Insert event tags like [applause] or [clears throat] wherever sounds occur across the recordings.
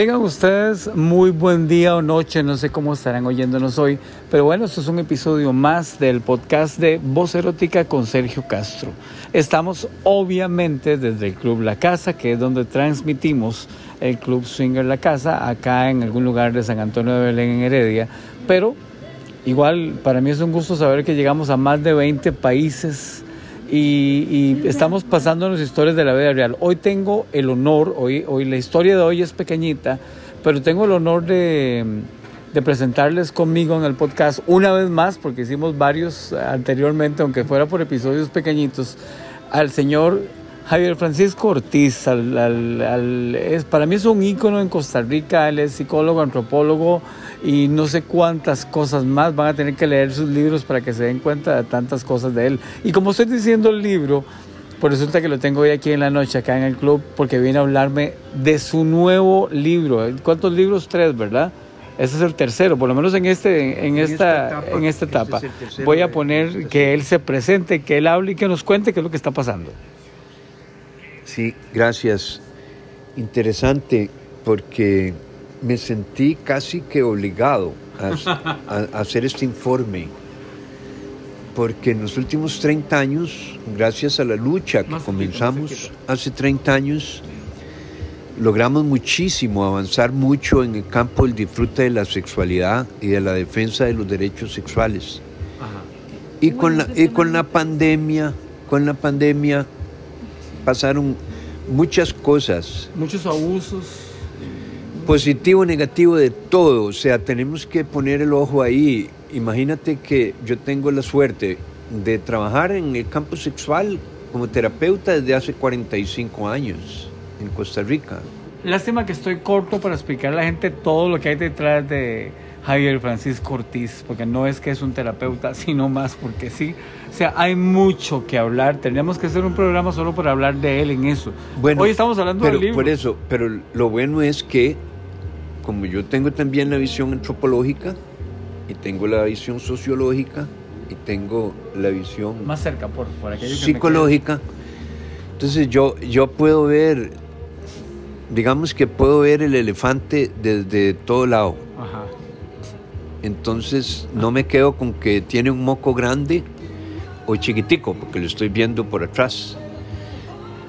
Tengan ustedes muy buen día o noche, no sé cómo estarán oyéndonos hoy, pero bueno, esto es un episodio más del podcast de Voz Erótica con Sergio Castro. Estamos obviamente desde el Club La Casa, que es donde transmitimos el Club Swinger La Casa, acá en algún lugar de San Antonio de Belén en Heredia, pero igual para mí es un gusto saber que llegamos a más de 20 países y, estamos pasando las historias de la vida real. Hoy tengo el honor, hoy, hoy la historia de hoy es pequeñita, pero tengo el honor de, de presentarles conmigo en el podcast una vez más, porque hicimos varios anteriormente, aunque fuera por episodios pequeñitos, al señor Javier Francisco Ortiz. es, para mí es un ícono en Costa Rica, él es psicólogo, antropólogo y no sé cuántas cosas más. Van a tener que leer sus libros para que se den cuenta de tantas cosas de él. Y como estoy diciendo el libro, pues resulta que lo tengo hoy aquí en la noche, acá en el club, porque viene a hablarme de su nuevo libro. ¿Cuántos libros? Tres, ¿verdad? Ese es el tercero, por lo menos en, este, en, esta, en esta etapa. Este Voy a poner que él se presente, que él hable y que nos cuente qué es lo que está pasando. Sí, gracias. Interesante porque me sentí casi que obligado a, hacer este informe, porque en los últimos 30 años, gracias a la lucha que comenzamos hace 30 años, logramos muchísimo, avanzar mucho en el campo del disfrute de la sexualidad y de la defensa de los derechos sexuales. Y con la, y con la pandemia, con la pandemia pasaron muchas cosas. Muchos abusos positivo, negativo, de todo. O sea, tenemos que poner el ojo ahí. Imagínate que yo tengo la suerte de trabajar en el campo sexual como terapeuta desde hace 45 años en Costa Rica. Lástima que estoy corto para explicar a la gente todo lo que hay detrás de Javier Francisco Ortiz, porque no es que es un terapeuta, [laughs] sino más porque sí. O sea, hay mucho que hablar. Tendríamos que hacer un programa solo para hablar de él en eso. Bueno, hoy estamos hablando del libro. Por eso, pero lo bueno es que como yo tengo también la visión antropológica y tengo la visión sociológica y tengo la visión más cerca por, por psicológica, entonces yo, yo puedo ver, digamos que puedo ver el elefante desde todo lado. Entonces no me quedo con que tiene un moco grande o chiquitico, porque lo estoy viendo por atrás.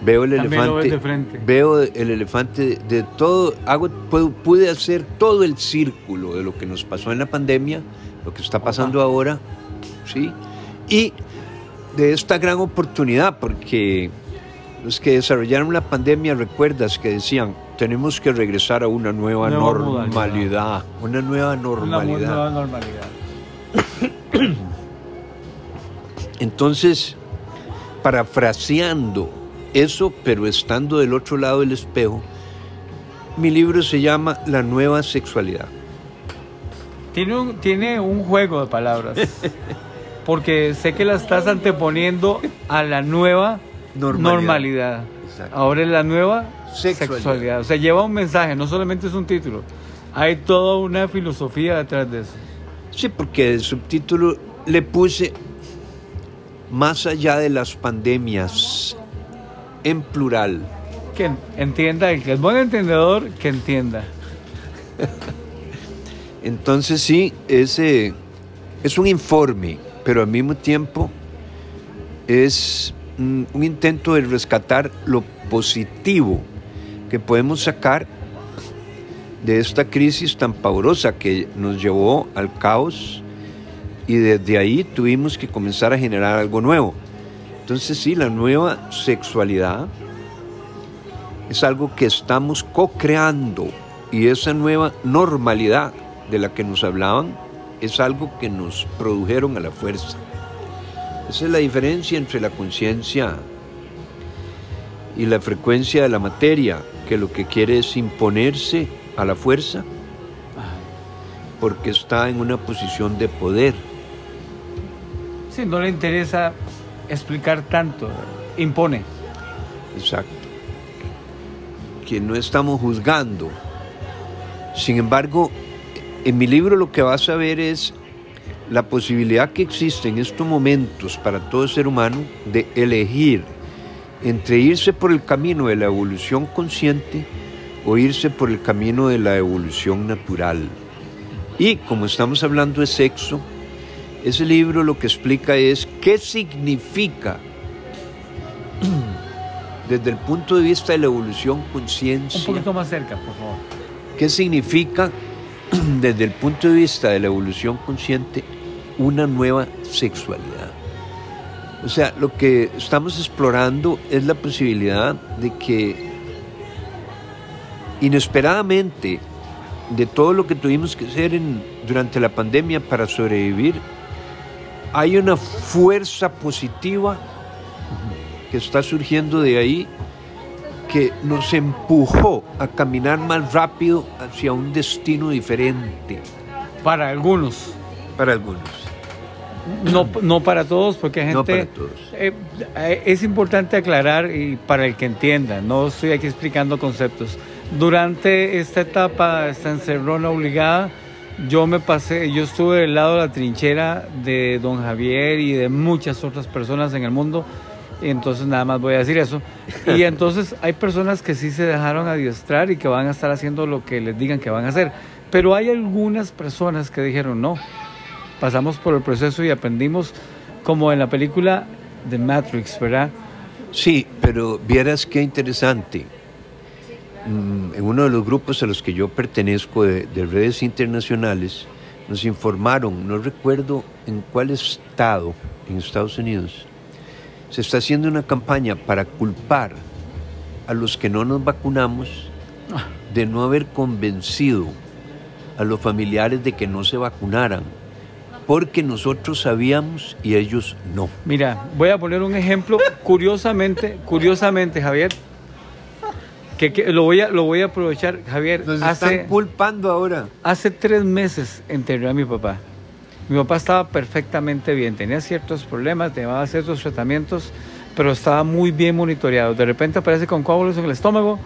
Veo el elefante. Veo el elefante de todo. Hago, pude hacer todo el círculo de lo que nos pasó en la pandemia, lo que está pasando ahora, ¿sí? Y de esta gran oportunidad, porque los que desarrollaron la pandemia, recuerdas que decían, tenemos que regresar a una nueva, normalidad, una nueva normalidad. Una nueva normalidad. [coughs] Entonces, parafraseando eso, pero estando del otro lado del espejo, mi libro se llama La nueva sexualidad. Tiene un, tiene un juego de palabras, [laughs] porque sé que la estás anteponiendo a la nueva normalidad. Ahora es la nueva sexualidad. O sea, lleva un mensaje, no solamente es un título, hay toda una filosofía detrás de eso. Sí, porque el subtítulo le puse más allá de las pandemias, en plural. Que entienda, el que es buen entendedor, que entienda. [laughs] Entonces sí, ese es un informe, pero al mismo tiempo es un intento de rescatar lo positivo que podemos sacar de esta crisis tan pavorosa que nos llevó al caos y desde ahí tuvimos que comenzar a generar algo nuevo. Entonces sí, la nueva sexualidad es algo que estamos co-creando y esa nueva normalidad de la que nos hablaban es algo que nos produjeron a la fuerza. Esa es la diferencia entre la conciencia y la frecuencia de la materia, que lo que quiere es imponerse a la fuerza porque está en una posición de poder. Sí, no le interesa explicar tanto, impone. Exacto. Que no estamos juzgando. Sin embargo, en mi libro lo que vas a ver es la posibilidad que existe en estos momentos para todo ser humano de elegir entre irse por el camino de la evolución consciente o irse por el camino de la evolución natural. Y como estamos hablando de sexo, ese libro lo que explica es qué significa [clears throat] desde el punto de vista de la evolución conciencia. Un poquito más cerca, por favor. ¿Qué significa [clears throat] desde el punto de vista de la evolución consciente una nueva sexualidad? O sea, lo que estamos explorando es la posibilidad de que inesperadamente de todo lo que tuvimos que hacer en, durante la pandemia para sobrevivir, hay una fuerza positiva que está surgiendo de ahí que nos empujó a caminar más rápido hacia un destino diferente. Para algunos. Para algunos. No, no para todos, porque hay gente... No para todos. Eh, eh, es importante aclarar y para el que entienda, no estoy aquí explicando conceptos. Durante esta etapa, esta encerrona obligada, yo me pasé, yo estuve del lado de la trinchera de don Javier y de muchas otras personas en el mundo, y entonces nada más voy a decir eso. Y [laughs] entonces hay personas que sí se dejaron adiestrar y que van a estar haciendo lo que les digan que van a hacer, pero hay algunas personas que dijeron no, pasamos por el proceso y aprendimos como en la película de Matrix, ¿verdad? Sí, pero vieras qué interesante. Mm, En uno de los grupos a los que yo pertenezco de, de redes internacionales, nos informaron, no recuerdo en cuál estado en Estados Unidos, se está haciendo una campaña para culpar a los que no nos vacunamos de no haber convencido a los familiares de que no se vacunaran, porque nosotros sabíamos y ellos no. Mira, voy a poner un ejemplo, curiosamente, curiosamente, Javier, que, que lo, voy a, lo voy a aprovechar, Javier. Nos hace, están culpando ahora. hace tres meses enterré a mi papá. Mi papá estaba perfectamente bien, tenía ciertos problemas, tenía ciertos tratamientos, pero estaba muy bien monitoreado. De repente aparece con coágulos en el estómago,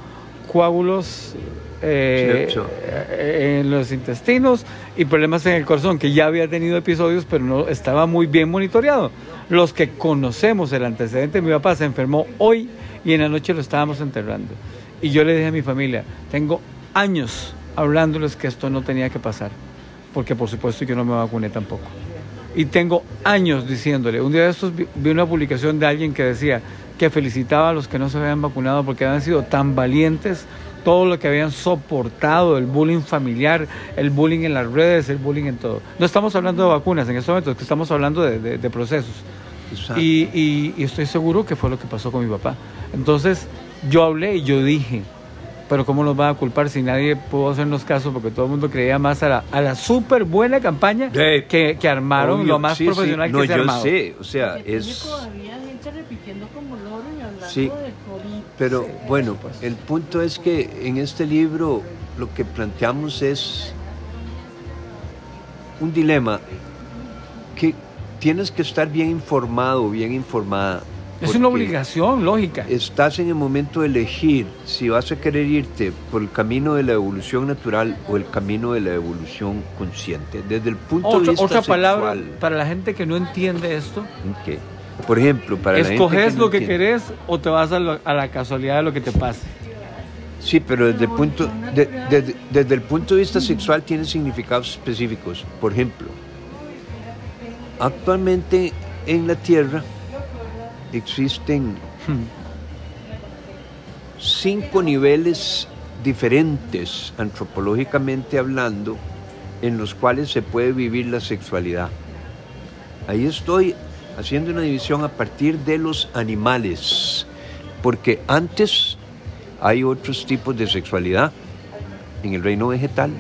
coágulos eh, eh, en los intestinos y problemas en el corazón, que ya había tenido episodios, pero no estaba muy bien monitoreado. Los que conocemos el antecedente, mi papá se enfermó hoy y en la noche lo estábamos enterrando. Y yo le dije a mi familia, tengo años hablándoles que esto no tenía que pasar, porque por supuesto yo no me vacuné tampoco. Y tengo años diciéndole, un día de estos vi, vi una publicación de alguien que decía que felicitaba a los que no se habían vacunado porque habían sido tan valientes, todo lo que habían soportado, el bullying familiar, el bullying en las redes, el bullying en todo. No estamos hablando de vacunas en estos momentos, que estamos hablando de, de- de procesos. Y, y- y estoy seguro que fue lo que pasó con mi papá. Entonces, yo hablé y yo dije, pero ¿cómo nos van a culpar si nadie pudo hacernos caso? Porque todo el mundo creía más a la, a la súper buena campaña que, que armaron, Obvio, lo más sí, sí. profesional No, que se ha yo armado. sé, o sea, Porque es... todavía gente repitiendo como loro y hablando Sí. del COVID. Pero bueno, el punto es que en este libro lo que planteamos es un dilema que tienes que estar bien informado, bien informada. Es una obligación lógica. Estás en el momento de elegir si vas a querer irte por el camino de la evolución natural o el camino de la evolución consciente. Desde el punto de Otra, vista otra palabra sexual. para la gente que no entiende esto. Ok. Por ejemplo, para la gente ¿Escoges no lo que entiende. querés o te vas a, lo- a la casualidad de lo que te pase? Sí, pero desde el punto, de- de- desde el punto de vista sexual tiene significados específicos. Por ejemplo, actualmente en la Tierra existen cinco niveles diferentes, antropológicamente hablando, en los cuales se puede vivir la sexualidad. Ahí estoy haciendo una división a partir de los animales, porque antes hay otros tipos de sexualidad en el reino vegetal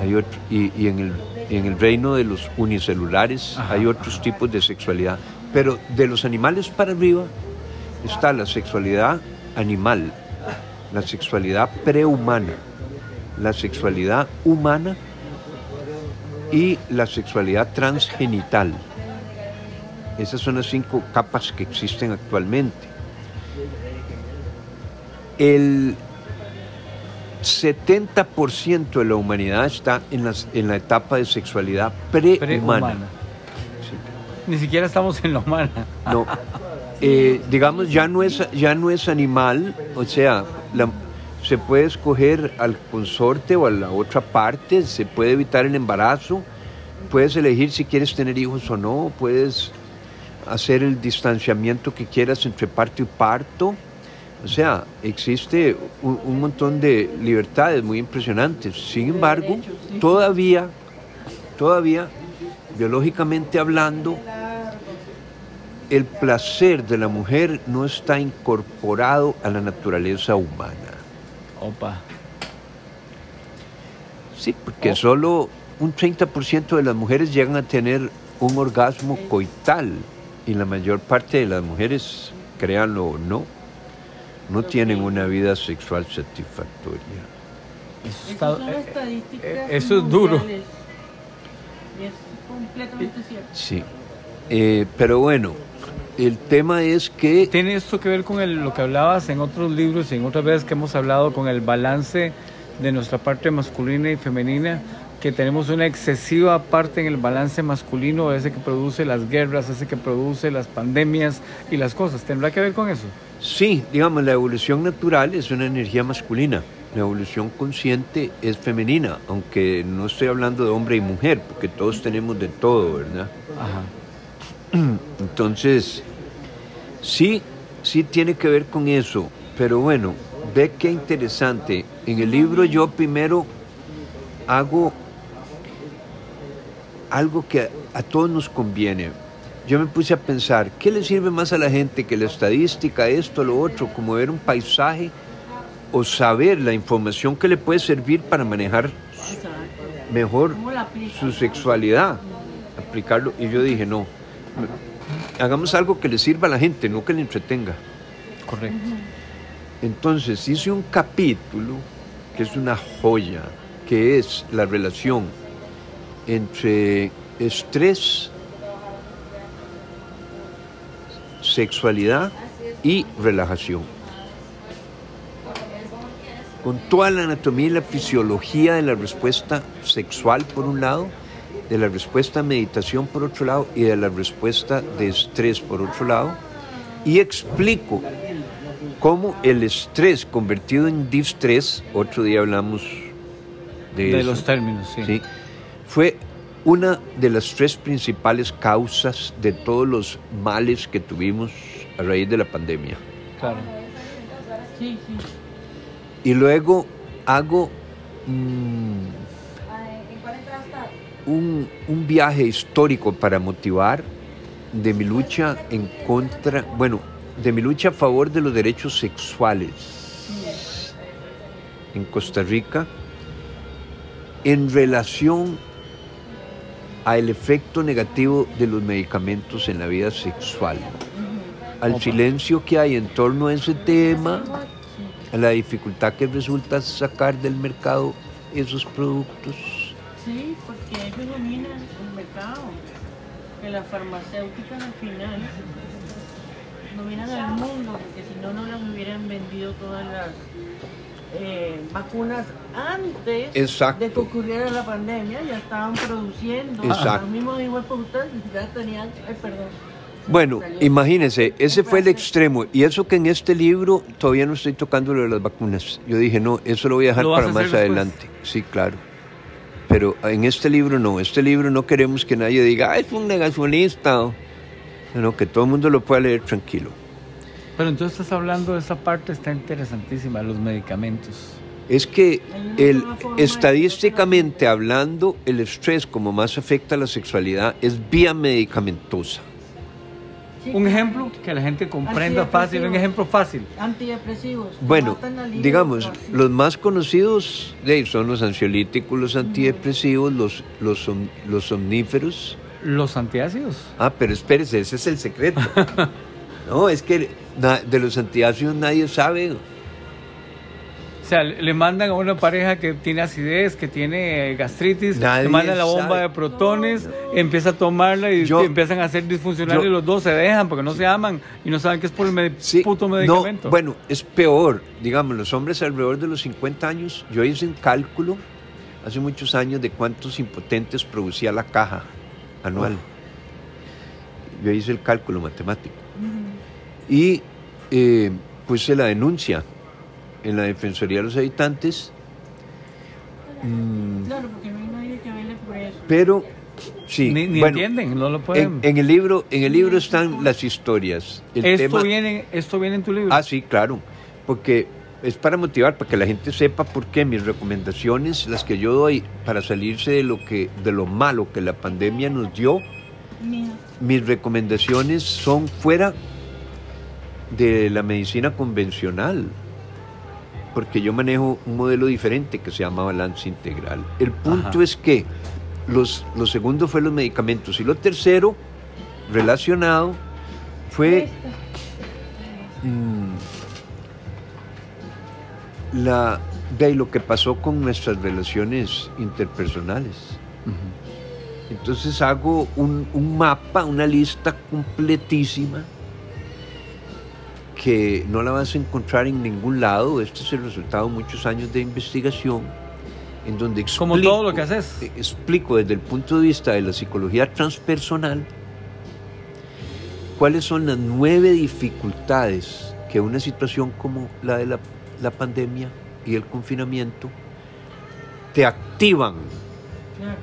hay otro, y, y en, el, en el reino de los unicelulares Ajá, hay otros tipos de sexualidad. Pero de los animales para arriba está la sexualidad animal, la sexualidad prehumana, la sexualidad humana y la sexualidad transgenital. Esas son las cinco capas que existen actualmente. El 70% de la humanidad está en, las- en la etapa de sexualidad prehumana. [laughs] Ni siquiera estamos en la humana. No, eh, digamos, ya no, es, ya no es animal, o sea, la- se puede escoger al consorte o a la otra parte, se puede evitar el embarazo, puedes elegir si quieres tener hijos o no, puedes hacer el distanciamiento que quieras entre parto y parto. O sea, existe un, un montón de libertades muy impresionantes. Sin embargo, todavía, todavía, biológicamente hablando, el placer de la mujer no está incorporado a la naturaleza humana. Opa. Sí, porque solo un 30% de las mujeres llegan a tener un orgasmo coital y la mayor parte de las mujeres, créanlo o no, no tienen una vida sexual satisfactoria. Eso, está- son eh, estadísticas eh, eso es duro. Completamente cierto. Sí. Eh, pero bueno, el tema es que Tiene esto que ver con el- lo que hablabas en otros libros y en otras veces que hemos hablado con el balance de nuestra parte masculina y femenina, que tenemos una excesiva parte en el balance masculino, ese que produce las guerras, ese que produce las pandemias y las cosas. ¿Tendrá que ver con eso? sí, digamos, la evolución natural es una energía masculina. La evolución consciente es femenina, aunque no estoy hablando de hombre y mujer, porque todos tenemos de todo, ¿verdad? Ajá. [clears throat] Entonces, sí, sí tiene que ver con eso, pero bueno, ve qué interesante. En el libro yo primero hago algo que a, a todos nos conviene. Yo me puse a pensar, ¿qué le sirve más a la gente que la estadística, esto, lo otro, como ver un paisaje o saber la información que le puede servir para manejar mejor su sexualidad, aplicarlo. Y yo dije, no, hagamos algo que le sirva a la gente, no que le entretenga. Correcto. Entonces hice un capítulo que es una joya, que es la relación entre estrés, sexualidad y relajación. Con toda la anatomía y la fisiología de la respuesta sexual por un lado, de la respuesta a meditación por otro lado y de la respuesta de estrés por otro lado. Y explico cómo el estrés convertido en distrés, otro día hablamos de, De eso, los términos, sí. ¿sí? fue una de las tres principales causas de todos los males que tuvimos a raíz de la pandemia. Claro. Sí, sí. Y luego hago mm, un, un viaje histórico para motivar de mi lucha en contra, bueno, de mi lucha a favor de los derechos sexuales en Costa Rica en relación al efecto negativo de los medicamentos en la vida sexual, al silencio que hay en torno a ese tema, la dificultad que resulta sacar del mercado esos productos. Sí, porque ellos dominan el mercado. Que las farmacéuticas al final dominan el mundo, porque si no, no las hubieran vendido todas las eh, vacunas antes Exacto. de que ocurriera la pandemia. Ya estaban produciendo. Exacto. Los mismos hijos ya tenían. Ay, perdón. Bueno, imagínense, ese fue el extremo. Y eso que en este libro todavía no estoy tocando lo de las vacunas. Yo dije, no, eso lo voy a dejar ¿Lo vas para a más después? adelante. Sí, claro. Pero en este libro no, este libro no queremos que nadie diga, "Ah, es un negacionista. No, que todo el mundo lo pueda leer tranquilo. Pero entonces estás hablando de esa parte, está interesantísima, los medicamentos. Es que el, estadísticamente hablando, el estrés como más afecta a la sexualidad es vía medicamentosa. Sí, Un ejemplo que la gente comprenda fácil, un ejemplo fácil. Antidepresivos. Bueno, digamos, así. los más conocidos son los ansiolíticos, los antidepresivos, los, los, som- los somníferos. Los antiácidos. Ah, pero espérese, ese es el secreto. [laughs] No, es que na- de los antiácidos nadie sabe. O sea, le mandan a una pareja que tiene acidez, que tiene eh, gastritis, Nadie le mandan la bomba sabe. de protones, empieza a tomarla y Yo- empiezan a ser disfuncionales yo- los dos, se dejan porque no se aman y no saben que es por el me- Sí, puto no, medicamento. bueno, es peor. Digamos, los hombres alrededor de los 50 años, yo hice un cálculo hace muchos años de cuántos impotentes producía la caja anual. Yo hice el cálculo matemático. Y eh, puse la denuncia en la Defensoría de los Habitantes. Mm, Claro, porque no hay nadie que vele por eso. pero sí, Ni, ni bueno, entienden, no lo pueden. en, en el libro, en el libro están las historias. El esto, tema- viene, esto viene en tu libro. Ah, sí, claro, porque es para motivar, para que la gente sepa por qué mis recomendaciones, las que yo doy para salirse de lo que, de lo malo que la pandemia nos dio, mis recomendaciones son fuera de la medicina convencional, porque yo manejo un modelo diferente que se llama balance integral. El punto Ajá. es que los, lo segundo fue los medicamentos y lo tercero relacionado fue mm, la de lo que pasó con nuestras relaciones interpersonales. Entonces hago un, un mapa, una lista completísima que no la vas a encontrar en ningún lado. Este es el resultado de muchos años de investigación en donde explico, Como todo lo que haces. eh, explico desde el punto de vista de la psicología transpersonal cuáles son las nueve dificultades que una situación como la de la, la pandemia y el confinamiento te activan claro.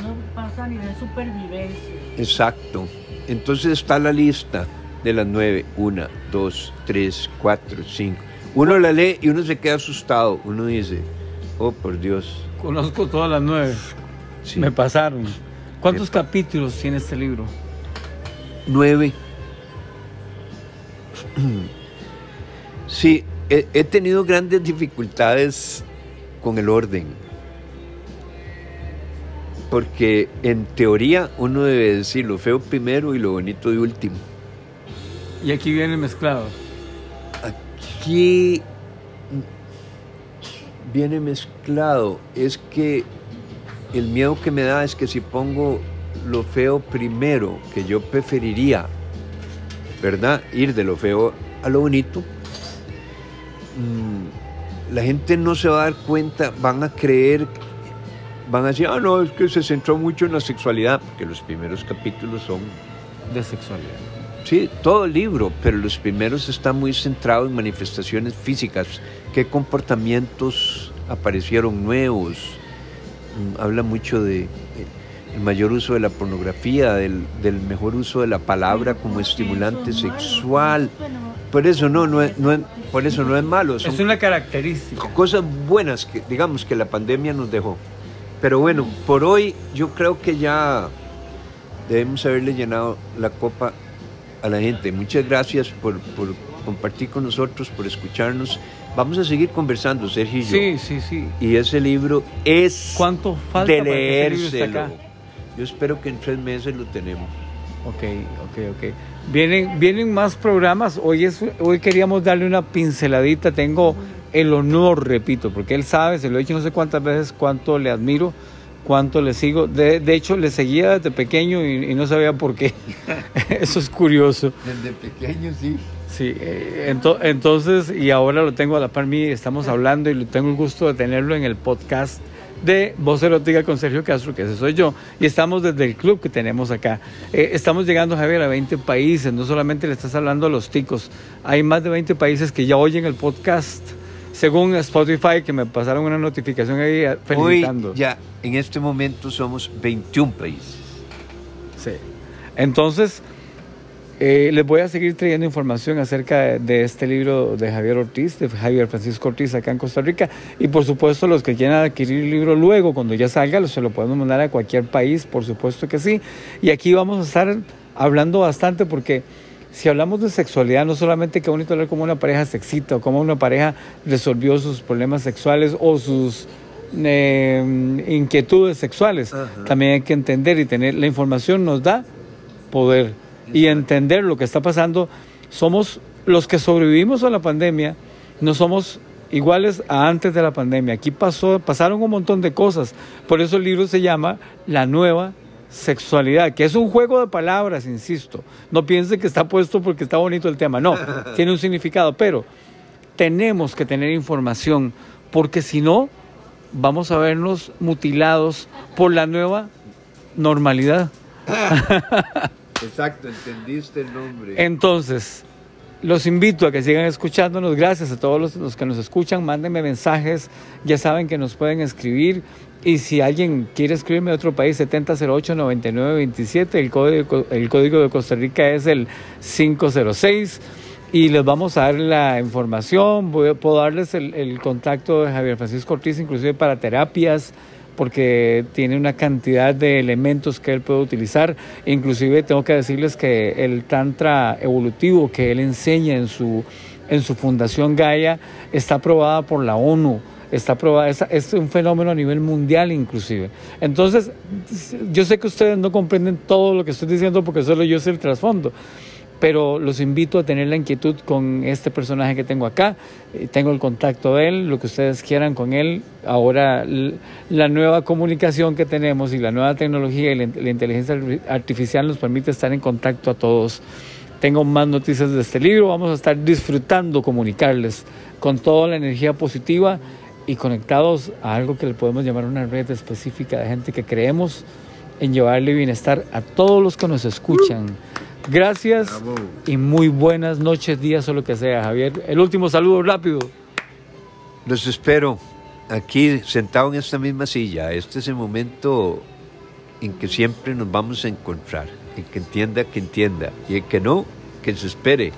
Uno pasa a nivel supervivencia. Exacto. Entonces está la lista de las nueve. Una, dos, tres, cuatro, cinco. Uno la lee y uno se queda asustado. Uno dice, oh por Dios. Conozco todas las nueve. Sí. Me pasaron. ¿Cuántos Epa. capítulos tiene este libro? Nueve. Sí, he, he tenido grandes dificultades con el orden. Porque en teoría uno debe decir lo feo primero y lo bonito de último. Y aquí viene mezclado. Aquí viene mezclado. Es que el miedo que me da es que si pongo lo feo primero, que yo preferiría, ¿verdad? Ir de lo feo a lo bonito, mm, la gente no se va a dar cuenta, van a creer, van a decir, ah, no, es que se centró mucho en la sexualidad, porque los primeros capítulos son De sexualidad. Sí, todo el libro, pero los primeros están muy centrados en manifestaciones físicas. ¿Qué comportamientos aparecieron nuevos? Mm, Habla mucho de eh, el mayor uso de la pornografía, del, del mejor uso de la palabra como estimulante eso es malo, sexual. Por eso no, no es, no es- por eso no es malo. Son Es una característica. cosas buenas que digamos que la pandemia nos dejó. Pero bueno, por hoy yo creo que ya debemos haberle llenado la copa a la gente. Muchas gracias por, por compartir con nosotros, por escucharnos. Vamos a seguir conversando, Sergio y yo. Sí, sí, sí. Y ese libro es ¿Cuánto falta de leérselo. Yo espero que en tres meses lo tenemos. Ok, ok, ok. Vienen, vienen más programas. Hoy, es, hoy queríamos darle una pinceladita. Tengo el honor, repito, porque él sabe, se lo he dicho no sé cuántas veces, cuánto le admiro, cuánto le sigo. De, de hecho, le seguía desde pequeño y, y no sabía por qué. [laughs] Eso es curioso. Desde pequeño, sí. Sí, eh, ento- entonces, y ahora lo tengo a la par mía, estamos hablando y lo- tengo el gusto de tenerlo en el podcast de Voz Erótica con Sergio Castro, que ese soy yo, y estamos desde el club que tenemos acá. Eh, estamos llegando, Javier, a 20 países, no solamente le estás hablando a los ticos, hay más de 20 países que ya oyen el podcast, según Spotify, que me pasaron una notificación ahí eh, Hoy felicitando. ya, en este momento somos 21 países. Sí. Entonces, eh, les voy a seguir trayendo información acerca de, de este libro de Javier Ortiz, de Javier Francisco Ortiz acá en Costa Rica. Y por supuesto, los que quieran adquirir el libro luego, cuando ya salga, se lo podemos mandar a cualquier país, por supuesto que sí. Y aquí vamos a estar hablando bastante porque si hablamos de sexualidad, no solamente qué bonito hablar cómo una pareja se excita o cómo una pareja resolvió sus problemas sexuales o sus eh, inquietudes sexuales. Ajá. También hay que entender y tener la información nos da poder y entender lo que está pasando. Somos los que sobrevivimos a la pandemia, no somos iguales a antes de la pandemia. Aquí pasó, pasaron un montón de cosas. Por eso el libro se llama La nueva sexualidad, que es un juego de palabras, insisto. No piense que está puesto porque está bonito el tema. No, [laughs] tiene un significado, pero tenemos que tener información porque si no vamos a vernos mutilados por la nueva normalidad. [laughs] Exacto, entendiste el nombre. Entonces, los invito a que sigan escuchándonos. Gracias a todos los, los, que nos escuchan. Mándenme mensajes. Ya saben que nos pueden escribir. Y si alguien quiere escribirme de otro país, 7008-9927. El código, el código de Costa Rica es el 506. Y les vamos a dar la información. Puedo darles el, el contacto de Javier Francisco Ortiz, inclusive para terapias porque tiene una cantidad de elementos que él puede utilizar. Inclusive tengo que decirles que el tantra evolutivo que él enseña en su, en su fundación Gaia está aprobada por la ONU. Está aprobada, es, es un fenómeno a nivel mundial inclusive. Entonces, yo sé que ustedes no comprenden todo lo que estoy diciendo porque solo yo sé el trasfondo, pero los invito a tener la inquietud con este personaje que tengo acá. Tengo el contacto de él, lo que ustedes quieran con él. Ahora la nueva comunicación que tenemos y la nueva tecnología y la inteligencia artificial nos permite estar en contacto a todos. Tengo más noticias de este libro, vamos a estar disfrutando comunicarles con toda la energía positiva y conectados a algo que le podemos llamar una red específica de gente que creemos en llevarle bienestar a todos los que nos escuchan. Gracias Bravo. y muy buenas noches, días o lo que sea, Javier. El último saludo rápido. Los espero aquí sentado en esta misma silla. Este es el momento en que siempre nos vamos a encontrar. El que entienda, que entienda. Y el que no, que se espere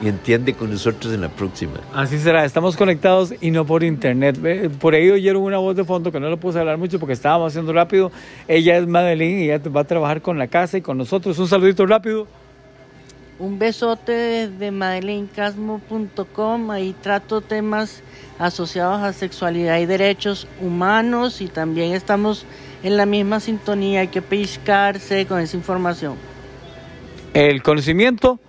y entiende con nosotros en la próxima. Así será, estamos conectados y no por internet. Por ahí oyeron una voz de fondo que no lo puse hablar mucho porque estábamos haciendo rápido. Ella es Madeline y ella va a trabajar con la casa y con nosotros. Un saludito rápido. Un besote desde madelinecasmo.com. Ahí trato temas asociados a sexualidad y derechos humanos y también estamos en la misma sintonía. Hay que pescarse con esa información. El conocimiento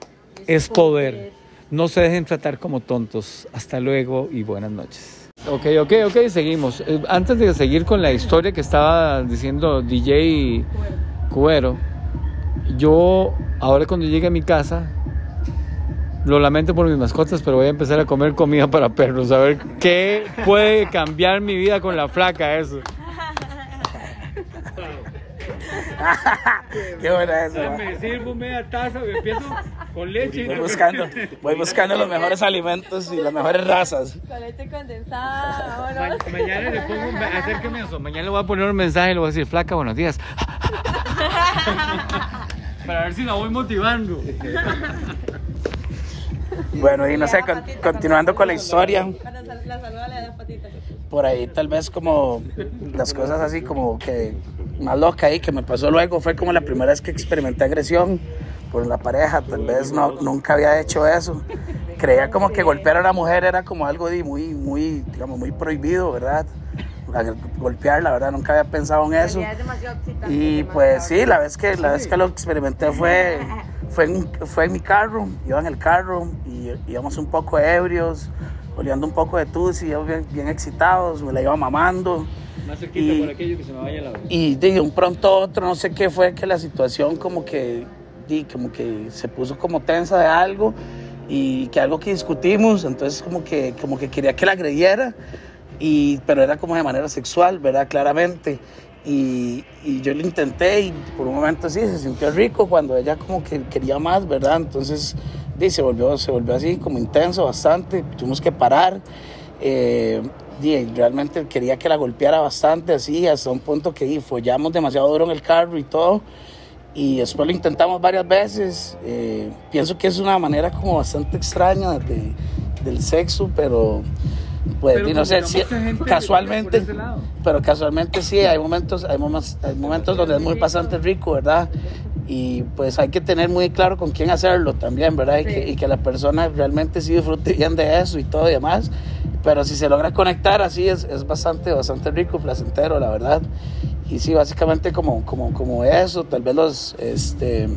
es poder. No se dejen tratar como tontos. Hasta luego y buenas noches. Ok, ok, ok, seguimos. Eh, Antes de seguir con la historia que estaba diciendo DJ Cuero, yo ahora cuando llegue a mi casa, lo lamento por mis mascotas, pero voy a empezar a comer comida para perros. A ver qué puede cambiar mi vida con la flaca eso. Qué buena eso. Me sirvo media taza, me empiezo con leche. Voy buscando, voy buscando los mejores alimentos y las mejores razas. Con leche condensada, Ma- mañana le pongo un me- acérqueme eso. Mañana le voy a poner un mensaje y le voy a decir, flaca, buenos días. [laughs] Para ver si la voy motivando. Bueno, y no sé, con- continuando con la historia, por ahí tal vez como las cosas así como que más loca ahí que me pasó luego fue como la primera vez que experimenté agresión por la pareja, tal vez no, nunca había hecho eso. Creía como que golpear a una mujer era como algo de muy, muy, digamos, muy prohibido, ¿verdad? Golpearla, ¿verdad? Nunca había pensado en eso. Y pues sí, la vez que, la vez que lo experimenté fue, [laughs] fue, en, fue en mi carro, iba en el carro y íbamos un poco ebrios, oleando un poco de tus y íbamos bien, bien excitados, me la iba mamando. Más cerquita Y- por aquello que se me vaya la Y de un pronto a otro, no sé qué fue, que la situación como que, di, como que se puso como tensa de algo y que algo que discutimos, entonces como que, como que quería que la agrediera, y, pero era como de manera sexual, ¿verdad? Claramente. Y, y yo lo intenté y por un momento sí, se sintió rico cuando ella como que quería más, ¿verdad? Entonces di, se, volvió, se volvió así como intenso bastante, tuvimos que parar. Eh, di, realmente quería que la golpeara bastante así, hasta un punto que di, follamos demasiado duro en el carro y todo. Y después lo intentamos varias veces. Eh, pienso que es una manera como bastante extraña de- del sexo, pero pues Pero no sé, sí, gente casualmente, pero casualmente sí, hay momentos, hay momentos, hay momentos donde es muy bastante rico, ¿verdad? Y pues hay que tener muy claro con quién hacerlo también, ¿verdad? Y, que, y que la persona realmente sí disfrute bien de eso y todo y demás. Pero si se logra conectar así es, es bastante, bastante rico, placentero, la verdad. Y sí, básicamente como, como, como eso, tal vez los, este,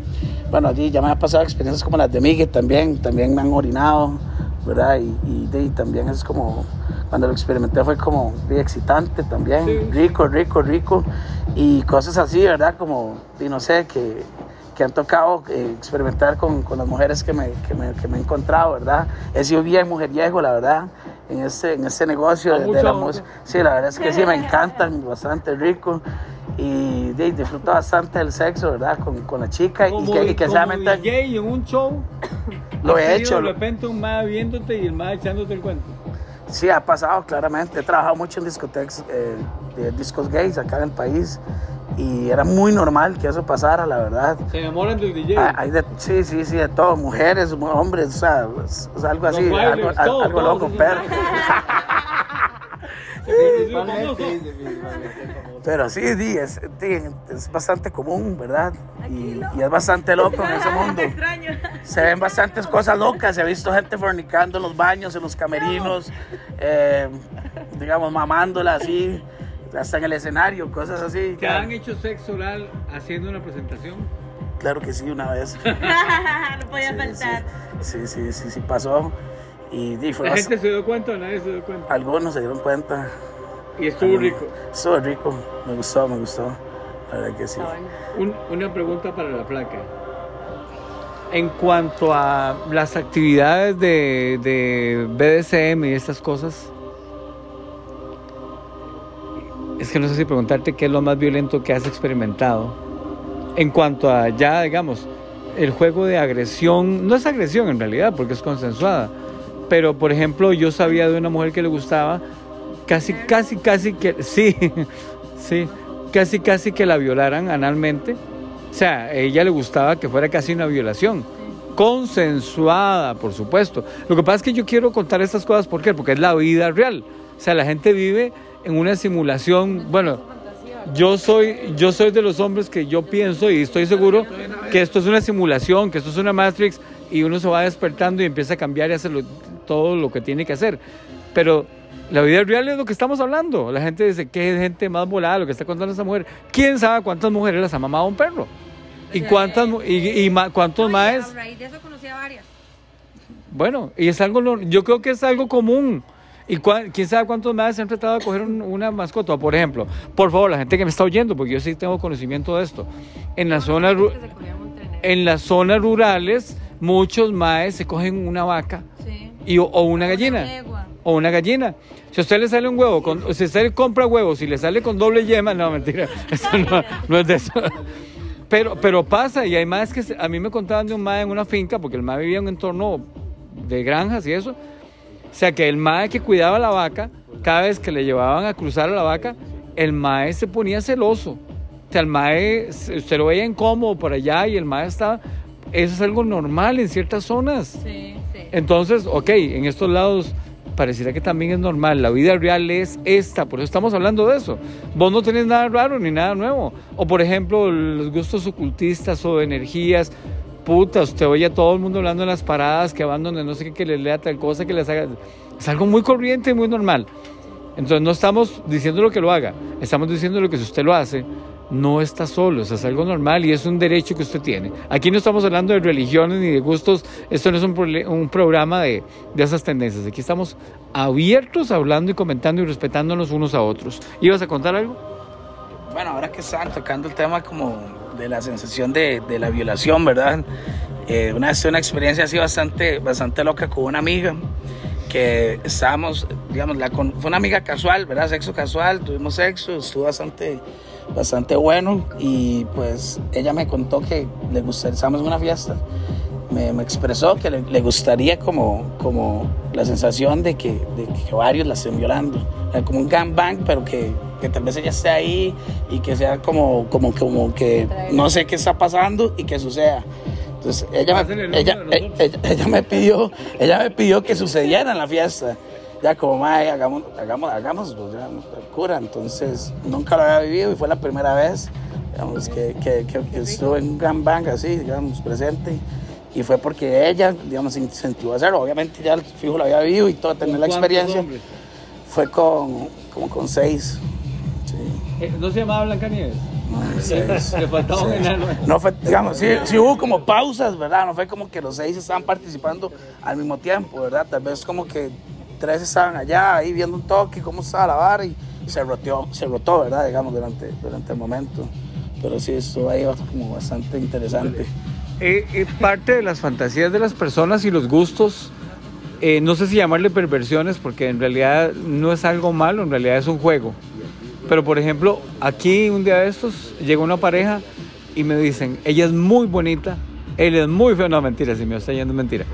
bueno, allí ya me han pasado experiencias como las de Miguel también, también me han orinado, ¿verdad? Y, y, y también es como, cuando lo experimenté fue como muy excitante también, Sí. rico, rico, rico. Y cosas así, ¿verdad? Como, y no sé, que, que han tocado eh, experimentar con, con las mujeres que me, que, me, que me he encontrado, ¿verdad? He sido bien mujeriego, la verdad, en este, en este negocio de, de la música. Sí, la verdad es que sí, me encantan, bastante rico. Y de, disfruto bastante del sexo, ¿verdad? Con, con la chica y Como, que, y que como sea mental. DJ en un show, Lo ¿Has he hecho. De repente un ma viéndote y el ma echándote el cuento. Sí, ha pasado claramente. He trabajado mucho en discotecas, eh, de discos gays acá en el país y era muy normal que eso pasara, la verdad. Se enamoran del DJ. Ah, Hay de, sí, sí, sí, de todo, mujeres, hombres, o sea, algo así, algo, todo, algo todo, loco, pero. Pero sí, sí, es, sí, es bastante común, ¿verdad? Y, y es bastante loco en ese [laughs] mundo. extraño. Se ven bastantes cosas locas, se ha visto gente fornicando en los baños, en los camerinos, eh, digamos, mamándola así, hasta en el escenario, cosas así. ¿Te han hecho sexo oral haciendo una presentación? Claro que sí, una vez. [laughs] no podía Sí, faltar. Sí, sí, sí, sí, pasó. Y, y fue ¿La gente se dio cuenta o nadie se dio cuenta? algunos se dieron cuenta. Y estuvo rico. Estuvo rico, me gustó, me gustó. La verdad que sí. Un- una pregunta para la placa. En cuanto a las actividades de, de BDSM y estas cosas, es que no sé si preguntarte qué es lo más violento que has experimentado. En cuanto a ya, digamos, el juego de agresión, no es agresión en realidad, porque es consensuada. Pero, por ejemplo, yo sabía de una mujer que le gustaba casi, casi, casi que, sí, [laughs] sí, casi, casi que la violaran analmente. O sea, a ella le gustaba que fuera casi una violación. Consensuada, por supuesto. Lo que pasa es que yo quiero contar estas cosas, ¿por qué? Porque es la vida real. O sea, la gente vive en una simulación, bueno, yo soy, yo soy de los hombres que yo pienso y estoy seguro que esto es una simulación, que esto es una Matrix y uno se va despertando y empieza a cambiar y hacer lo- todo lo que tiene que hacer. Pero la vida real es lo que estamos hablando. La gente dice, qué gente más volada lo que está contando esa mujer. ¿Quién sabe cuántas mujeres las ha mamado un perro? ¿Y cuántas, mu- y, y ma- cuántos más? A raíz de eso varias. Bueno, y es algo, yo creo que es algo común. ¿Y cuán- quién sabe cuántos más han tratado de coger un- una mascota? Por ejemplo, por favor, la gente que me está oyendo, porque yo sí tengo conocimiento de esto. En las zonas, se en las zonas rurales, muchos maes se cogen una vaca Sí. y, o- o una gallina. yegua. O una gallina. Si a usted le sale un huevo, con, si usted compra huevos y le sale con doble yema, no, mentira, [laughs] eso no, no es de eso. Pero, pero pasa, y hay más que a mí me contaban de un mae en una finca, porque el mae vivía en un entorno de granjas y eso. O sea, que el mae que cuidaba la vaca, cada vez que le llevaban a cruzar a la vaca, el mae se ponía celoso. O sea, el mae, se- usted lo veía incómodo por allá y el mae estaba... Eso es algo normal en ciertas zonas. Sí, sí. Entonces, ok, en estos lados pareciera que también es normal. La vida real es esta, por eso estamos hablando de eso. Vos no tenés nada raro ni nada nuevo. O por ejemplo, los gustos ocultistas o energías. Puta, usted oye a todo el mundo hablando en las paradas que van donde no sé qué, que les lea tal cosa, que les haga. Es algo muy corriente y muy normal. Entonces no estamos diciendo lo que lo haga, estamos diciendo lo que si usted lo hace, no está solo, es algo normal y es un derecho que usted tiene. Aquí no estamos hablando de religiones ni de gustos, esto no es un, programa de, de esas tendencias, aquí estamos abiertos hablando y comentando y respetándonos unos a otros. ¿Ibas a contar algo? Bueno, ahora que están tocando el tema como de la sensación de, de la violación, ¿verdad? Eh, una una experiencia así bastante, bastante loca con una amiga que estábamos, digamos, fue una amiga casual, ¿verdad? Sexo casual, tuvimos sexo, estuvo bastante, bastante bueno y pues ella me contó que le gustaría, estábamos en una fiesta, me, me expresó que le, le gustaría como, como la sensación de que, de que varios la estén violando, como un gangbang, pero que, que tal vez ella esté ahí y que sea como, como, como que no sé qué está pasando y que suceda. Entonces ella el me, ella, ella- ella me pidió, ella me pidió que sucediera en la fiesta. Ya como, "Mae, hagamos, hagamos, hagamos, pues, ya, cura. Entonces, nunca lo había vivido y fue la primera vez, digamos, que, que, que- que estuve en un gran bang así, digamos, presente. Y fue porque ella, digamos, incentivó a hacerlo. Obviamente ya el fijo lo había vivido y todo, tener la ¿Cuántos experiencia. hombres? Fue con, como con seis. Sí, Eh, ¿No se llamaba Blancanieves? no, seis. [laughs] Le faltaba un Seis. enano. No fue, digamos, sí, sí hubo como pausas, ¿verdad? No fue como que los seis estaban participando al mismo tiempo, ¿verdad? Tal vez como que tres estaban allá ahí viendo un toque, cómo estaba la vara y se roteó, se rotó, ¿verdad? Digamos, durante, durante el momento. Pero sí, estuvo ahí como bastante interesante. Eh, eh, parte de las fantasías de las personas y los gustos, eh, no sé si llamarle perversiones, porque en realidad no es algo malo, en realidad es un juego. Pero por ejemplo, aquí un día de estos llegó una pareja y me dicen, ella es muy bonita, él es muy feo, no mentira, si me está yendo mentira.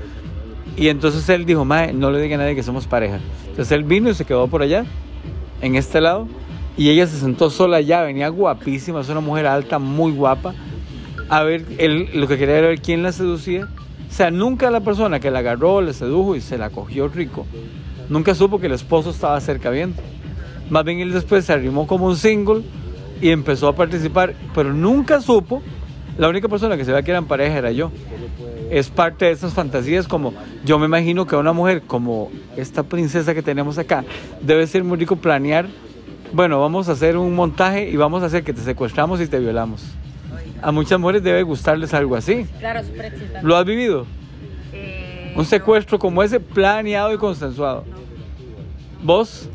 Y entonces él dijo, mae, no le diga a nadie que somos pareja. Entonces él vino y se quedó por allá, en este lado. Y ella se sentó sola allá, venía guapísima, es una mujer alta, muy guapa. A ver, él lo que quería era ver quién la seducía. O sea, nunca la persona que la agarró, le sedujo y se la cogió rico. Nunca supo que el esposo estaba cerca viendo. Más bien él después se arrimó como un single y empezó a participar, pero nunca supo. La única persona que se veía que eran pareja era yo. Es parte de esas fantasías como yo me imagino que a una mujer como esta princesa que tenemos acá debe ser muy rico planear, bueno, vamos a hacer un montaje y vamos a hacer que te secuestramos y te violamos. A muchas mujeres debe gustarles algo así. Claro, súper excitante. ¿Lo has vivido? Eh, Un secuestro como ese planeado y consensuado. ¿Vos?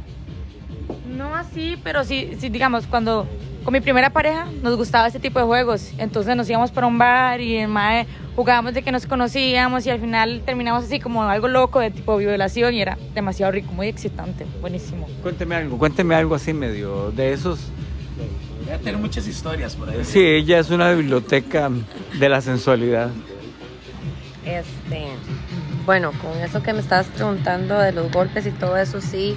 No así, pero sí, sí, digamos, cuando con mi primera pareja nos gustaba este tipo de juegos. Entonces nos íbamos para un bar y el mae jugábamos de que nos conocíamos y al final terminamos así como algo loco de tipo violación y era demasiado rico, muy excitante, buenísimo. Cuénteme algo, cuénteme algo así medio de esos. Voy a tener muchas historias por ahí. Sí, ella es una biblioteca de la sensualidad. Este, bueno, con eso que me estabas preguntando de los golpes y todo eso, sí,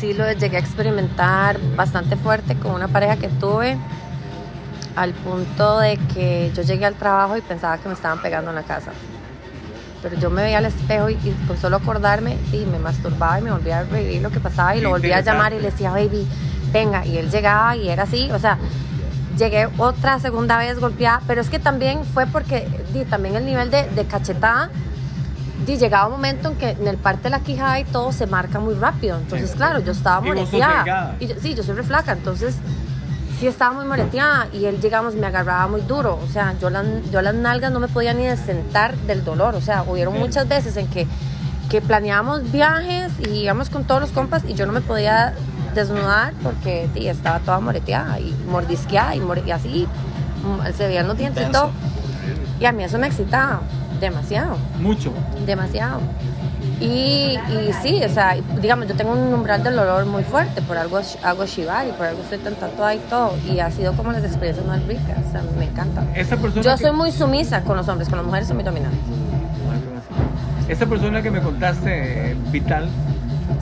sí lo llegué a experimentar bastante fuerte con una pareja que tuve, al punto de que yo llegué al trabajo y pensaba que me estaban pegando en la casa. Pero yo me veía al espejo y, y con solo acordarme, y me masturbaba y me volvía a revivir lo que pasaba y Qué lo volvía a llamar y le decía, baby, venga, y él llegaba y era así, o sea, llegué otra segunda vez golpeada, pero es que también fue porque di, también el nivel de, de cachetada, di, llegaba un momento en que en el parte de la quijada y todo se marca muy rápido, entonces claro, yo estaba Y moreteada, y yo- sí, yo soy re flaca, entonces sí estaba muy moreteada y él llegamos me agarraba muy duro, o sea, yo, las yo las nalgas no me podía ni sentar del dolor, o sea, hubieron muchas veces en que que planeábamos viajes y íbamos con todos los compas y yo no me podía desnudar porque di, estaba toda moreteada y mordisqueada y, more- y así mm, se veían los dientes y todo. Y a mí eso me excitaba demasiado, Mucho. demasiado. Y, y sí, o sea, digamos, yo tengo un umbral del dolor muy fuerte, por algo hago shibari, por algo estoy tan tatuada y todo, y ha sido como las experiencias más ricas, o sea, me encanta. Esa persona Yo que- soy muy sumisa con los hombres, con las mujeres soy muy dominante. Esa persona que me contaste, Vital,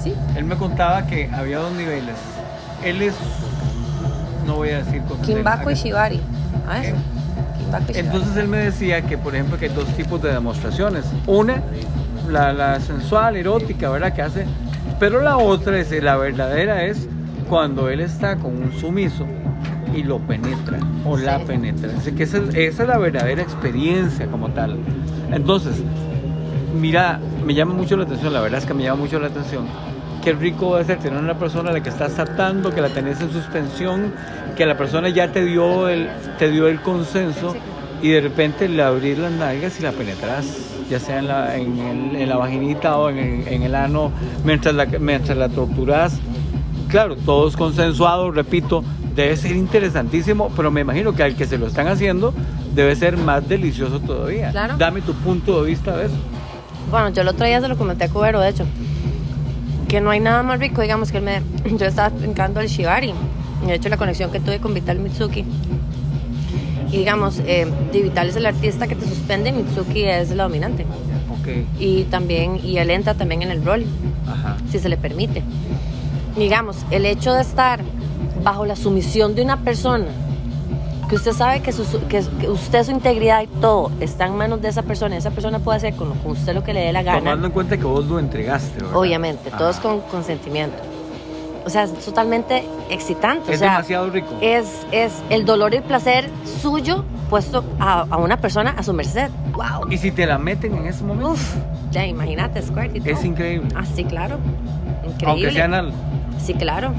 Sí, él me contaba que había dos niveles. Él es, no voy a decir cosas Kimbaku y shibari. ¿A eso? Entonces él me decía que, por ejemplo, que hay dos tipos de demostraciones. Una, la, la sensual, erótica, ¿verdad? Que hace. Pero la otra, es, la verdadera, es cuando él está con un sumiso y lo penetra o la Sí. penetra. Así que esa, es- esa es la verdadera experiencia como tal. Entonces, mira, me llama mucho la atención, la verdad es que me llama mucho la atención. Qué rico va a ser tener una persona a la que estás atando, que la tenés en suspensión, que la persona ya te dio el, te dio el consenso y de repente le abrís las nalgas y la penetras, ya sea en la, en el- en la vaginita o en el, en el ano, mientras la, mientras la torturas. Claro, todo es consensuado, repito, debe ser interesantísimo, pero me imagino que al que se lo están haciendo debe ser más delicioso todavía. Claro. Dame tu punto de vista de eso. Bueno, yo el otro día se lo comenté a Cubero, de hecho, que no hay nada más rico, digamos, que él me... [clears throat] Yo estaba brincando el Shibari, de hecho la conexión que tuve con Vital Mitsuki. Y digamos, eh, Vital es el artista que te suspende, Mitsuki es la dominante. Ok. Y también, y él entra también en el rol, Ajá. si se le permite. Digamos, el hecho de estar bajo la sumisión de una persona, que usted sabe que, su, que, que usted, su integridad y todo está en manos de esa persona, y esa persona puede hacer con, con usted lo que le dé la gana. Tomando en cuenta que vos lo entregaste, ¿verdad? Obviamente, todo es con consentimiento. O sea, es totalmente excitante. Es o sea, demasiado rico. Es, es el dolor y el placer suyo puesto a, a una persona a su merced. ¡Wow! Y si te la meten en ese momento, Uf, ya imagínate, Squirt y todo. es increíble. Ah, sí, claro. Increíble. Aunque sea anal. Sí, claro.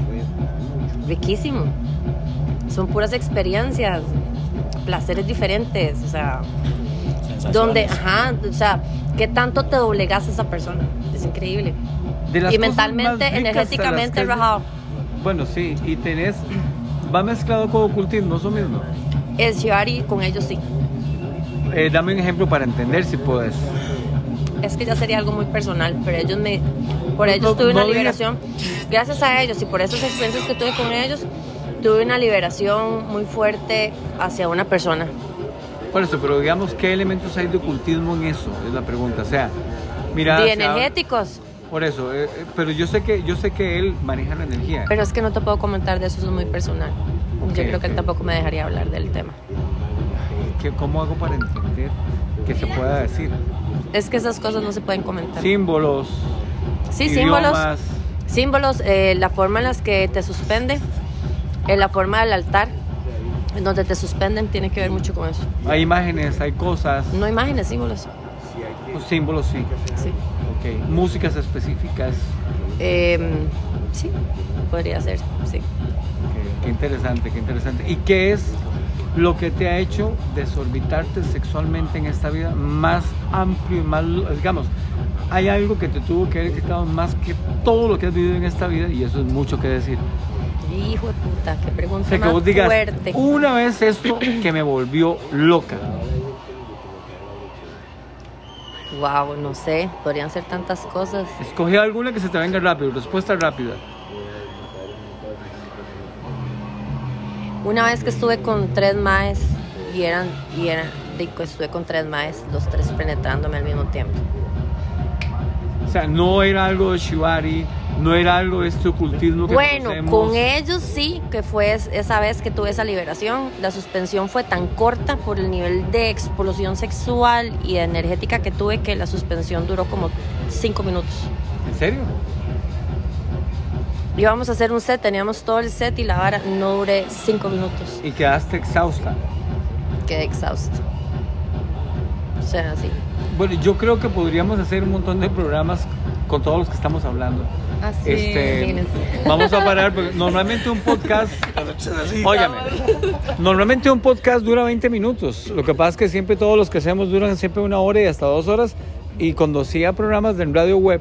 Riquísimo. Son puras experiencias, placeres diferentes, o sea, donde, ajá, o sea, ¿qué tanto te doblegas a esa persona? Es increíble. De las Y mentalmente, energéticamente rajado. Bueno, sí, y tenés. Va mezclado con ocultismo, eso mismo. El Shibari con ellos sí. Eh, dame un ejemplo para entender si puedes. Es que ya sería algo muy personal, pero ellos me. Por ellos no, tuve una no digas- liberación. Gracias a ellos y por esas experiencias que tuve con ellos, tuve una liberación muy fuerte hacia una persona. Por eso, pero digamos, ¿qué elementos hay de ocultismo en eso? Es la pregunta. O sea, Mira, habla- energéticos. Por eso, eh, eh, pero yo sé que yo sé que él maneja la energía. Pero es que no te puedo comentar de eso, eso es muy personal. Ok, Yo creo que él tampoco me dejaría hablar del tema. ¿Qué- ¿Cómo hago para entender que se pueda decir? Es que esas cosas no se pueden comentar. Símbolos, Sí, símbolos. idiomas. Símbolos, eh, la forma en las que te suspende, eh, la forma del altar, en donde te suspenden, tiene que ver mucho con eso. Hay imágenes, hay cosas, No imágenes, símbolos. pues, símbolos sí. Sí. Ok, músicas específicas. Em, sí, podría ser, sí. Qué, qué interesante, qué interesante. ¿Y qué es lo que te ha hecho desorbitarte sexualmente en esta vida más amplio y más, digamos, hay algo que te tuvo que haber quitado más que todo lo que has vivido en esta vida y eso es mucho que decir. Hijo de puta, qué O pregunta sea, que más vos digas, fuerte. una vez esto que me volvió loca. Wow, no sé, podrían ser tantas cosas. Escoge alguna que se te venga rápido, respuesta rápida. Una vez que estuve con tres maes y eran, y eran, estuve con tres maes, los tres penetrándome al mismo tiempo. O sea, no era algo de Shibari, no era algo de este ocultismo que Bueno, con ellos sí, que fue es- esa vez que tuve esa liberación. La suspensión fue tan corta por el nivel de explosión sexual y energética que tuve que la suspensión duró como cinco minutos. ¿En serio? Íbamos a hacer un set, teníamos todo el set y la vara no duré cinco minutos. Y quedaste exhausta. Quedé exhausta. O sea, sí. Bueno, yo creo que podríamos hacer un montón de programas con todos los que estamos hablando. Así, Este, vamos a parar, porque normalmente un podcast, [laughs] óigame, normalmente un podcast dura 20 minutos. Lo que pasa es que siempre todos los que hacemos duran siempre una hora y hasta dos horas. Y cuando hacía programas en radio web,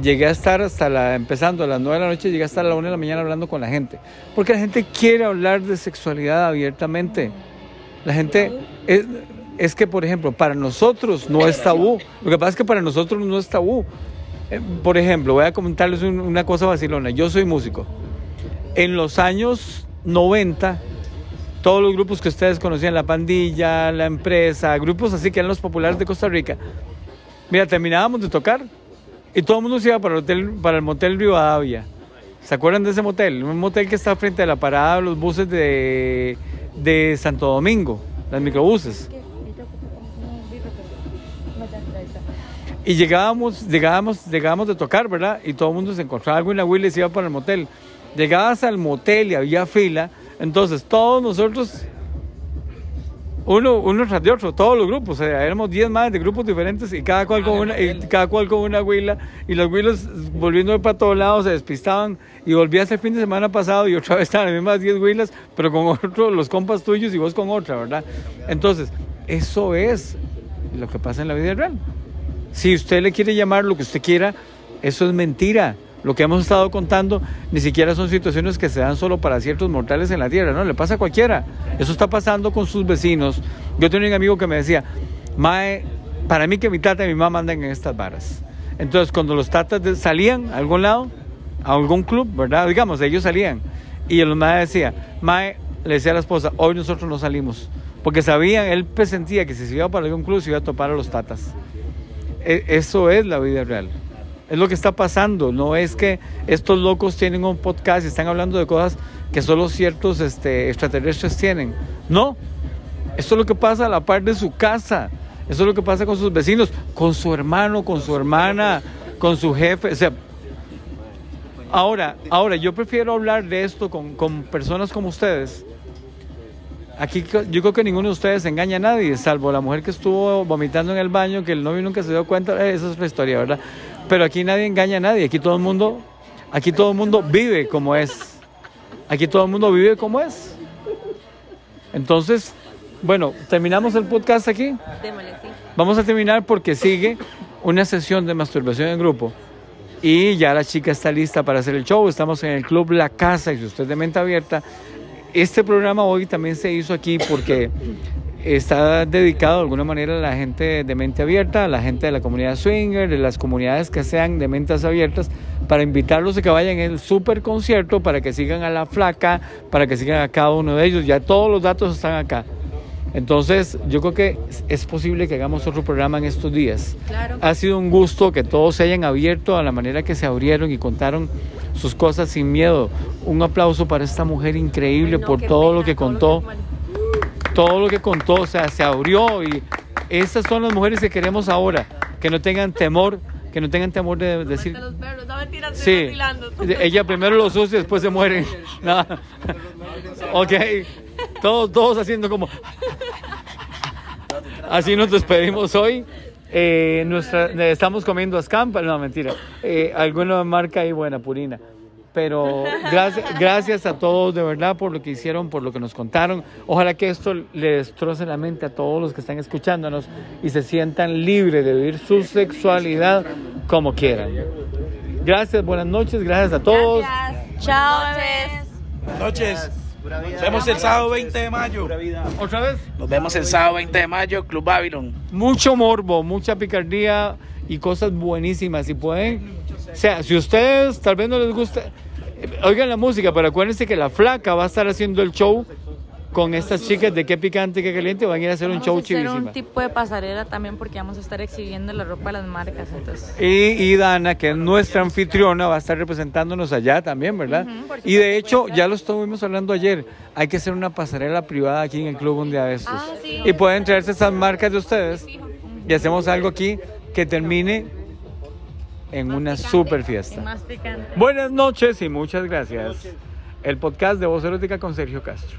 llegué a estar hasta la, empezando a las 9 de la noche, llegué a estar a la 1 de la mañana hablando con la gente. Porque la gente quiere hablar de sexualidad abiertamente. La gente, es, es que, por ejemplo, para nosotros no es tabú. Lo que pasa es que para nosotros no es tabú. Eh, Por ejemplo, voy a comentarles un- una cosa vacilona. Yo soy músico. En los años 90, todos los grupos que ustedes conocían, la pandilla, la empresa, grupos así que eran los populares de Costa Rica, mira, terminábamos de tocar y todo el mundo se iba para el, hotel, para el motel Rivadavia. ¿Se acuerdan de ese motel? Un motel que está frente a la parada de los buses de, de Santo Domingo, las microbuses. Y llegábamos, llegábamos, llegábamos de tocar, ¿verdad? Y todo el mundo se encontraba algo en la Will y se iba para el motel. Llegabas al motel y había fila, entonces todos nosotros, uno, uno tras de otro, todos los grupos, o sea, éramos 10 más de grupos diferentes y cada cual con una, y cada cual con una huila, y los huilos volviendo para todos lados se despistaban y volví hasta el fin de semana pasado y otra vez estaban las mismas 10 huilas, pero con otros, los compas tuyos y vos con otra, ¿verdad? Entonces, eso es lo que pasa en la vida real. Si usted le quiere llamar lo que usted quiera, eso es mentira. Lo que hemos estado contando ni siquiera son situaciones que se dan solo para ciertos mortales en la tierra, no, le pasa a cualquiera. Eso está pasando con sus vecinos. Yo tenía un amigo que me decía, Mae, para mí que mi tata y mi mamá andan en estas varas. Entonces, cuando los tatas de- salían a algún lado, a algún club, ¿verdad? Digamos, ellos salían. Y el mae decía, Mae, le decía a la esposa, hoy nosotros no salimos. Porque sabían, él presentía que si se iba para algún club se iba a topar a los tatas. E- Eso es la vida real. Es lo que está pasando. No es que estos locos tienen un podcast y están hablando de cosas que solo ciertos este, extraterrestres tienen. No. Esto es lo que pasa a la par de su casa. Eso es lo que pasa con sus vecinos, con su hermano, con su hermana, con su jefe. O sea, ahora, ahora yo prefiero hablar de esto con, con personas como ustedes. Aquí yo creo que ninguno de ustedes engaña a nadie, salvo la mujer que estuvo vomitando en el baño, que el novio nunca se dio cuenta, eh, esa es otra historia, ¿verdad? Pero aquí nadie engaña a nadie, aquí todo el mundo, aquí todo el mundo vive como es. Aquí todo el mundo vive como es. Entonces, bueno, terminamos el podcast aquí. Vamos a terminar porque sigue una sesión de masturbación en grupo. Y ya la chica está lista para hacer el show. Estamos en el Club La Casa y si usted es de mente abierta, este programa hoy también se hizo aquí porque está dedicado de alguna manera a la gente de mente abierta, a la gente de la comunidad swinger, de las comunidades que sean de mentes abiertas, para invitarlos a que vayan el super concierto, para que sigan a la flaca, para que sigan a cada uno de ellos. Ya todos los datos están acá. Entonces, yo creo que es posible que hagamos otro programa en estos días. Claro. Ha sido un gusto que todos se hayan abierto a la manera que se abrieron y contaron sus cosas sin miedo. Un aplauso para esta mujer increíble Ay, no, por todo lo que todo contó, todo lo que contó, o sea, se abrió y esas son las mujeres que queremos ahora, que no tengan temor, que no tengan temor de decir... Los perros, no mentiras, Sí, [laughs] ella primero los usa y después se mueren. [laughs] Nada. Ok, todos, todos haciendo como... Así nos despedimos hoy. Eh, nuestra, eh, estamos comiendo escampa, no mentira, eh, alguna marca ahí buena, Purina. Pero gracias, gracias a todos de verdad por lo que hicieron, por lo que nos contaron. Ojalá que esto le destroce la mente a todos los que están escuchándonos y se sientan libres de vivir su sexualidad como quieran. Gracias, buenas noches, gracias a todos. Gracias. Chao. Buenas noches. Nos vemos el sábado 20 de mayo. Otra vez. Nos vemos el sábado 20 de mayo, Club Babylon. mucho morbo, mucha picardía y cosas buenísimas. Si pueden, o sea, si ustedes tal vez no les gusta, eh, oigan la música, pero acuérdense que la flaca va a estar haciendo el show con estas chicas de qué picante, qué caliente, van a ir a hacer un Vamos show a hacer un tipo de pasarela también porque vamos a estar exhibiendo la ropa de las marcas. Entonces, Y, y Dana, que es nuestra anfitriona, va a estar representándonos allá también, ¿verdad? Por y de hecho, ya lo estuvimos hablando ayer, hay que hacer una pasarela privada aquí en el club un día de estos. Ah, sí. Y pueden traerse esas marcas de ustedes y hacemos algo aquí que termine en una super fiesta. más picante. Buenas noches y muchas gracias. El podcast de Voz Erótica con Sergio Castro.